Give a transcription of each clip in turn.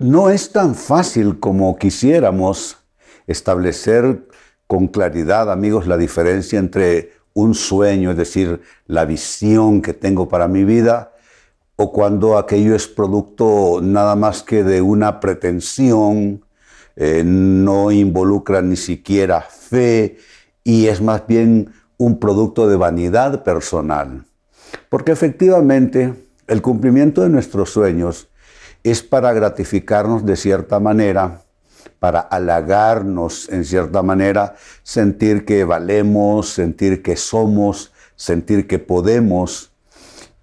No es tan fácil como quisiéramos establecer con claridad, amigos, la diferencia entre un sueño, es decir, la visión que tengo para mi vida, o cuando aquello es producto nada más que de una pretensión, eh, no involucra ni siquiera fe y es más bien un producto de vanidad personal. Porque efectivamente el cumplimiento de nuestros sueños es para gratificarnos de cierta manera, para halagarnos en cierta manera, sentir que valemos, sentir que somos, sentir que podemos.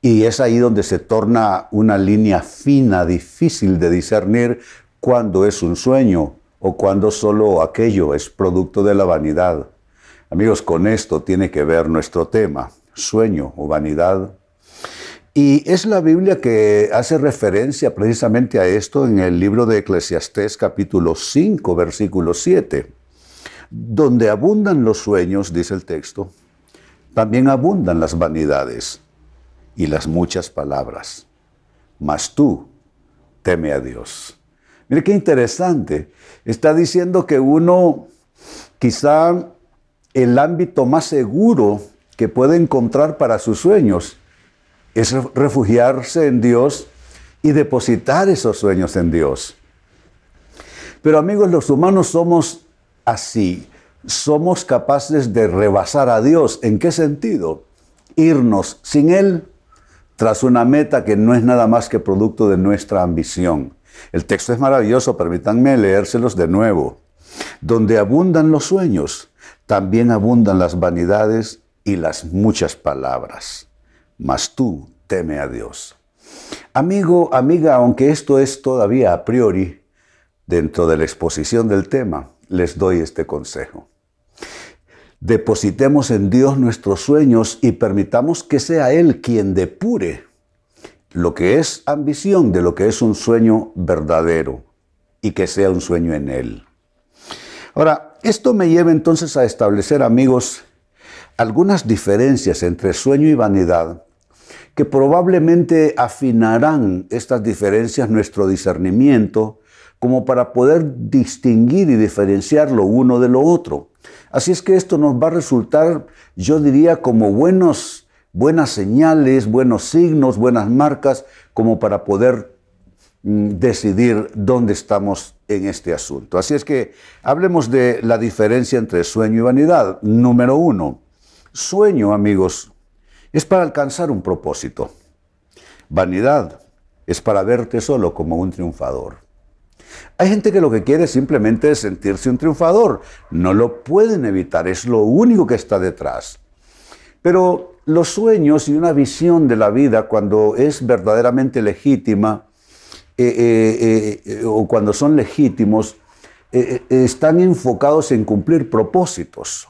Y es ahí donde se torna una línea fina, difícil de discernir cuando es un sueño o cuando solo aquello es producto de la vanidad. Amigos, con esto tiene que ver nuestro tema, sueño o vanidad. Y es la Biblia que hace referencia precisamente a esto en el libro de Eclesiastés capítulo 5, versículo 7. Donde abundan los sueños, dice el texto, también abundan las vanidades y las muchas palabras. Mas tú teme a Dios. Mire qué interesante. Está diciendo que uno, quizá el ámbito más seguro que puede encontrar para sus sueños, es refugiarse en Dios y depositar esos sueños en Dios. Pero amigos, los humanos somos así. Somos capaces de rebasar a Dios. ¿En qué sentido? Irnos sin Él tras una meta que no es nada más que producto de nuestra ambición. El texto es maravilloso, permítanme leérselos de nuevo. Donde abundan los sueños, también abundan las vanidades y las muchas palabras mas tú teme a Dios. Amigo, amiga, aunque esto es todavía a priori, dentro de la exposición del tema, les doy este consejo. Depositemos en Dios nuestros sueños y permitamos que sea Él quien depure lo que es ambición de lo que es un sueño verdadero y que sea un sueño en Él. Ahora, esto me lleva entonces a establecer, amigos, algunas diferencias entre sueño y vanidad que probablemente afinarán estas diferencias nuestro discernimiento como para poder distinguir y diferenciar lo uno de lo otro. Así es que esto nos va a resultar, yo diría, como buenos, buenas señales, buenos signos, buenas marcas, como para poder mm, decidir dónde estamos en este asunto. Así es que hablemos de la diferencia entre sueño y vanidad. Número uno, sueño, amigos, es para alcanzar un propósito. Vanidad es para verte solo como un triunfador. Hay gente que lo que quiere simplemente es sentirse un triunfador. No lo pueden evitar, es lo único que está detrás. Pero los sueños y una visión de la vida, cuando es verdaderamente legítima eh, eh, eh, o cuando son legítimos, están enfocados en cumplir propósitos.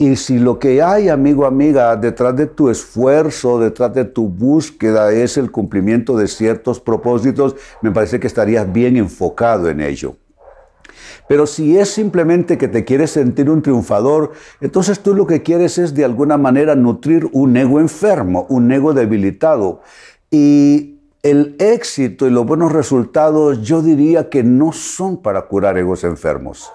Y si lo que hay, amigo, amiga, detrás de tu esfuerzo, detrás de tu búsqueda es el cumplimiento de ciertos propósitos, me parece que estarías bien enfocado en ello. Pero si es simplemente que te quieres sentir un triunfador, entonces tú lo que quieres es de alguna manera nutrir un ego enfermo, un ego debilitado. Y el éxito y los buenos resultados yo diría que no son para curar egos enfermos.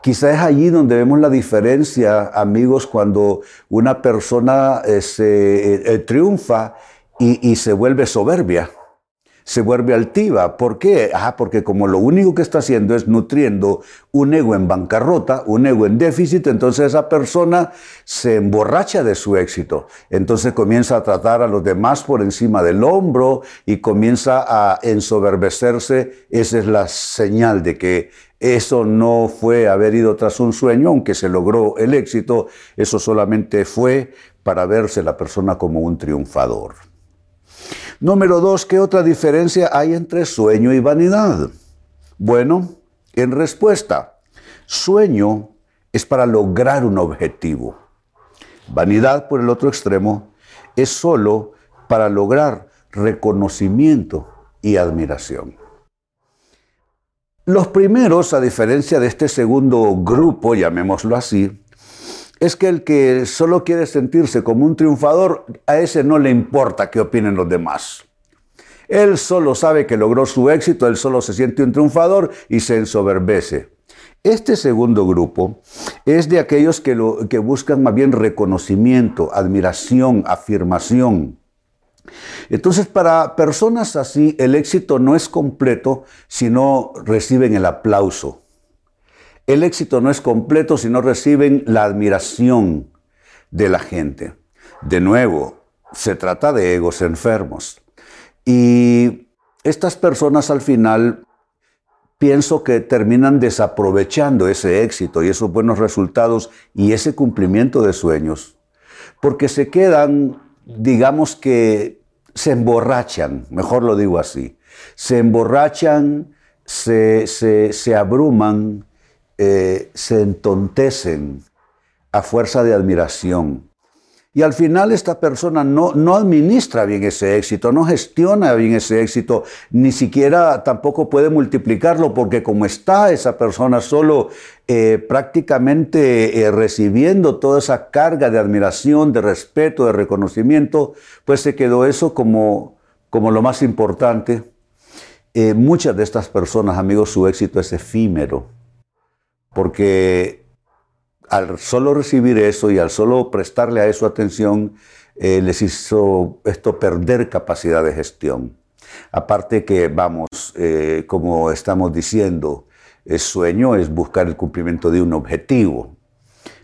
Quizá es allí donde vemos la diferencia, amigos, cuando una persona eh, se, eh, eh, triunfa y, se vuelve soberbia, se vuelve altiva. ¿Por qué? Ah, porque como lo único que está haciendo es nutriendo un ego en bancarrota, un ego en déficit, entonces esa persona se emborracha de su éxito. Entonces comienza a tratar a los demás por encima del hombro y comienza a ensoberbecerse. Esa es la señal de que eso no fue haber ido tras un sueño, aunque se logró el éxito, eso solamente fue para verse la persona como un triunfador. Número dos, ¿qué otra diferencia hay entre sueño y vanidad? Bueno, En respuesta, sueño es para lograr un objetivo. Vanidad, por el otro extremo, es solo para lograr reconocimiento y admiración. Los primeros, a diferencia de este segundo grupo, llamémoslo así, es que el que solo quiere sentirse como un triunfador, a ese no le importa qué opinen los demás. Él solo sabe que logró su éxito, él solo se siente un triunfador y se ensoberbece. Este segundo grupo es de aquellos que, que buscan más bien reconocimiento, admiración, afirmación. Entonces, para personas así, el éxito no es completo si no reciben el aplauso. El éxito no es completo si no reciben la admiración de la gente. De nuevo, se trata de egos enfermos. Y estas personas al final pienso que terminan desaprovechando ese éxito y esos buenos resultados y ese cumplimiento de sueños, porque se quedan, digamos que se emborrachan, mejor lo digo así, se emborrachan, se, se, abruman, eh, se entontecen a fuerza de admiración. Y al final esta persona no, no administra bien ese éxito, no gestiona bien ese éxito, ni siquiera tampoco puede multiplicarlo, porque como está esa persona solo eh, prácticamente eh, recibiendo toda esa carga de admiración, de respeto, de reconocimiento, pues se quedó eso como, como lo más importante. Eh, muchas de estas personas, amigos, su éxito es efímero, porque al solo recibir eso y al solo prestarle a eso atención, eh, les hizo esto perder capacidad de gestión. Aparte que, vamos, eh, como estamos diciendo, el sueño es buscar el cumplimiento de un objetivo.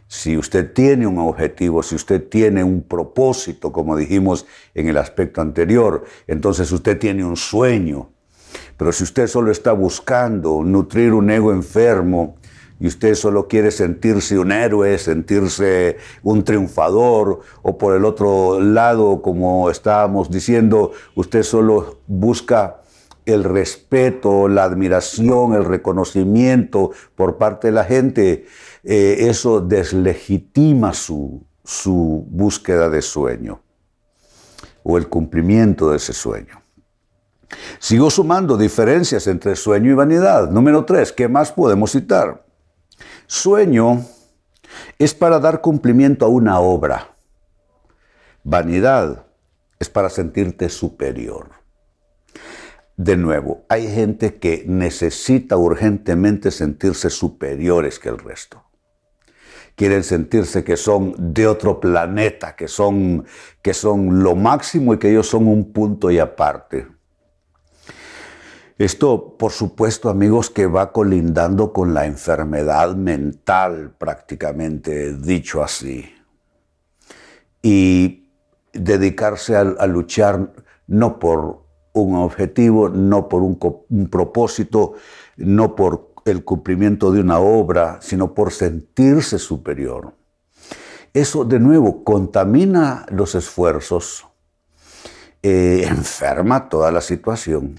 Si usted tiene un objetivo, si usted tiene un propósito, como dijimos en el aspecto anterior, entonces usted tiene un sueño. Pero si usted solo está buscando nutrir un ego enfermo, y usted solo quiere sentirse un héroe, sentirse un triunfador, o por el otro lado, como estábamos diciendo, usted solo busca el respeto, la admiración, el reconocimiento por parte de la gente, eh, eso deslegitima su, su búsqueda de sueño o el cumplimiento de ese sueño. Sigo sumando diferencias entre sueño y vanidad. Número tres, ¿qué más podemos citar? Sueño es para dar cumplimiento a una obra. Vanidad es para sentirte superior. De nuevo, hay gente que necesita urgentemente sentirse superiores que el resto. Quieren sentirse que son de otro planeta, que son, que son lo máximo y que ellos son un punto y aparte. Esto, por supuesto, amigos, que va colindando con la enfermedad mental, prácticamente dicho así. Y dedicarse a, luchar no por un objetivo, no por un, propósito, no por el cumplimiento de una obra, sino por sentirse superior. Eso, de nuevo, contamina los esfuerzos, eh, enferma toda la situación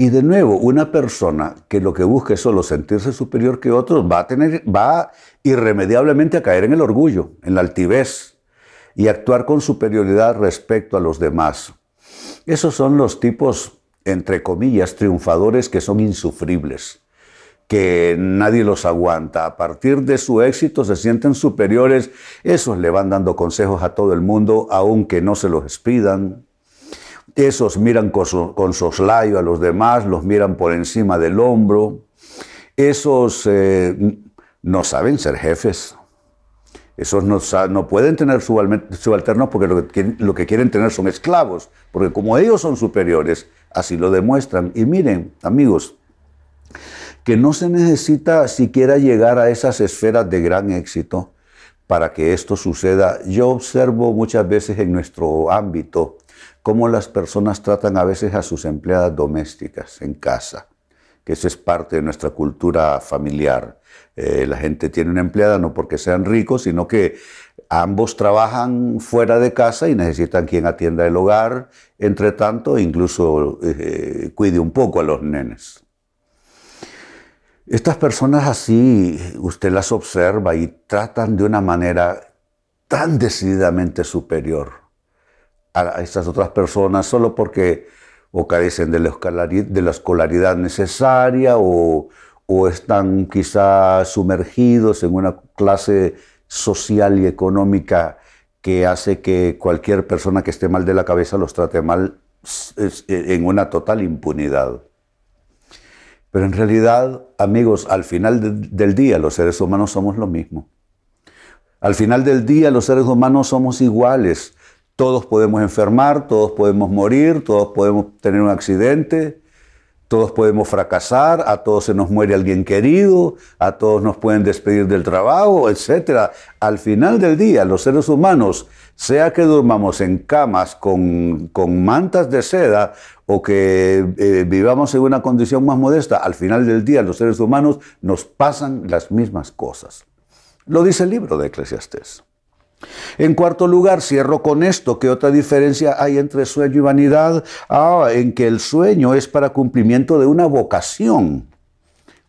y de nuevo, una persona que lo que busca es solo sentirse superior que otros va a tener, va irremediablemente a caer en el orgullo, en la altivez y actuar con superioridad respecto a los demás. Esos son los tipos, entre comillas, triunfadores que son insufribles, que nadie los aguanta. A partir de su éxito se sienten superiores, esos le van dando consejos a todo el mundo, aunque no se los expidan. Esos miran con, soslayo a los demás, los miran por encima del hombro. Esos eh, no saben ser jefes. Esos no, pueden tener subalternos porque lo que, lo que quieren tener son esclavos. Porque como ellos son superiores, así lo demuestran. Y miren, amigos, que no se necesita siquiera llegar a esas esferas de gran éxito para que esto suceda. Yo observo muchas veces en nuestro ámbito cómo las personas tratan a veces a sus empleadas domésticas en casa, que eso es parte de nuestra cultura familiar. Eh, la gente tiene una empleada no porque sean ricos, sino que ambos trabajan fuera de casa y necesitan quien atienda el hogar, entre tanto, incluso eh, cuide un poco a los nenes. Estas personas así, usted las observa y tratan de una manera tan decididamente superior a estas otras personas solo porque o carecen de la escolaridad, necesaria o, o están quizá sumergidos en una clase social y económica que hace que cualquier persona que esté mal de la cabeza los trate mal en una total impunidad. Pero en realidad, amigos, al final del día los seres humanos somos lo mismo. Al final del día los seres humanos somos iguales. Todos podemos enfermar, todos podemos morir, todos podemos tener un accidente, todos podemos fracasar, a todos se nos muere alguien querido, a todos nos pueden despedir del trabajo, etc. Al final del día, los seres humanos, sea que durmamos en camas con, mantas de seda o que eh, vivamos en una condición más modesta, al final del día los seres humanos nos pasan las mismas cosas. Lo dice el libro de Eclesiastés. En cuarto lugar, cierro con esto, ¿qué otra diferencia hay entre sueño y vanidad? Ah, en que el sueño es para cumplimiento de una vocación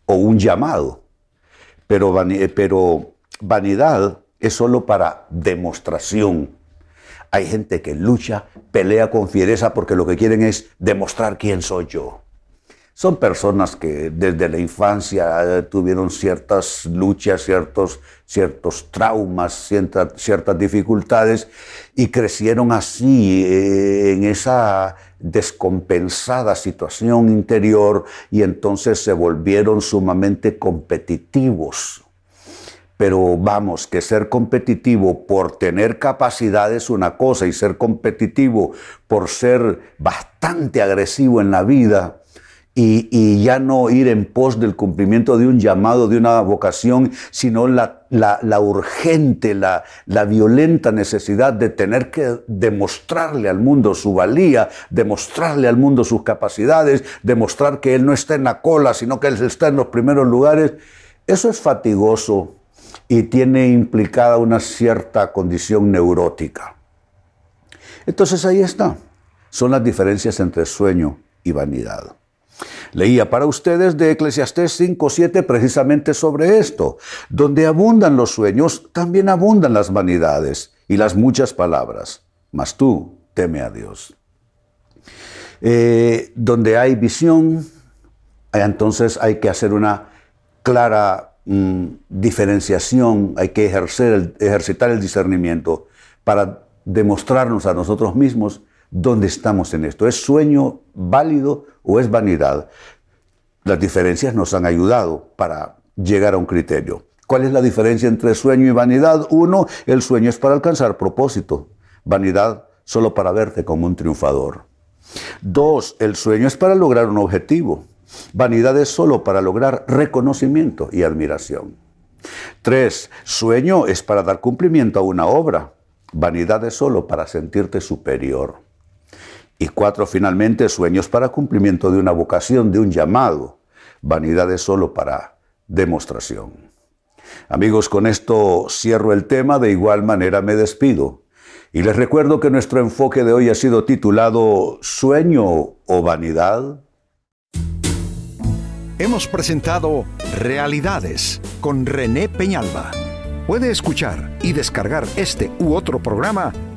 o un llamado, pero, pero vanidad es solo para demostración. Hay gente que lucha, pelea con fiereza porque lo que quieren es demostrar quién soy yo. Son personas que desde la infancia eh, tuvieron ciertas luchas, ciertos, ciertos traumas, ciertas, ciertas dificultades y crecieron así eh, en esa descompensada situación interior y entonces se volvieron sumamente competitivos. Pero vamos, que ser competitivo por tener capacidad es una cosa y ser competitivo por ser bastante agresivo en la vida y, ya no ir en pos del cumplimiento de un llamado, de una vocación, sino la, urgente, la, la, violenta necesidad de tener que demostrarle al mundo su valía, demostrarle al mundo sus capacidades, demostrar que él no está en la cola, sino que él está en los primeros lugares. Eso es fatigoso y tiene implicada una cierta condición neurótica. Entonces ahí está. Son las diferencias entre sueño y vanidad. Leía para ustedes de Eclesiastés 5.7 precisamente sobre esto. Donde abundan los sueños, también abundan las vanidades y las muchas palabras. Mas tú teme a Dios. Eh, donde hay visión, entonces hay que hacer una clara mm, diferenciación, hay que ejercer ejercitar el discernimiento para demostrarnos a nosotros mismos dónde estamos en esto. ¿Es sueño válido o es vanidad? Las diferencias nos han ayudado para llegar a un criterio. ¿Cuál es la diferencia entre sueño y vanidad? Uno, el sueño es para alcanzar propósito. Vanidad solo para verte como un triunfador. Dos, el sueño es para lograr un objetivo. Vanidad es solo para lograr reconocimiento y admiración. Tres, sueño es para dar cumplimiento a una obra. Vanidad es solo para sentirte superior. Y cuatro, finalmente, sueños para cumplimiento de una vocación, de un llamado. Vanidad es solo para demostración. Amigos, con esto cierro el tema, de igual manera me despido. Y les recuerdo que nuestro enfoque de hoy ha sido titulado Sueño o Vanidad. Hemos presentado Realidades con René Peñalba. Puede escuchar y descargar este u otro programa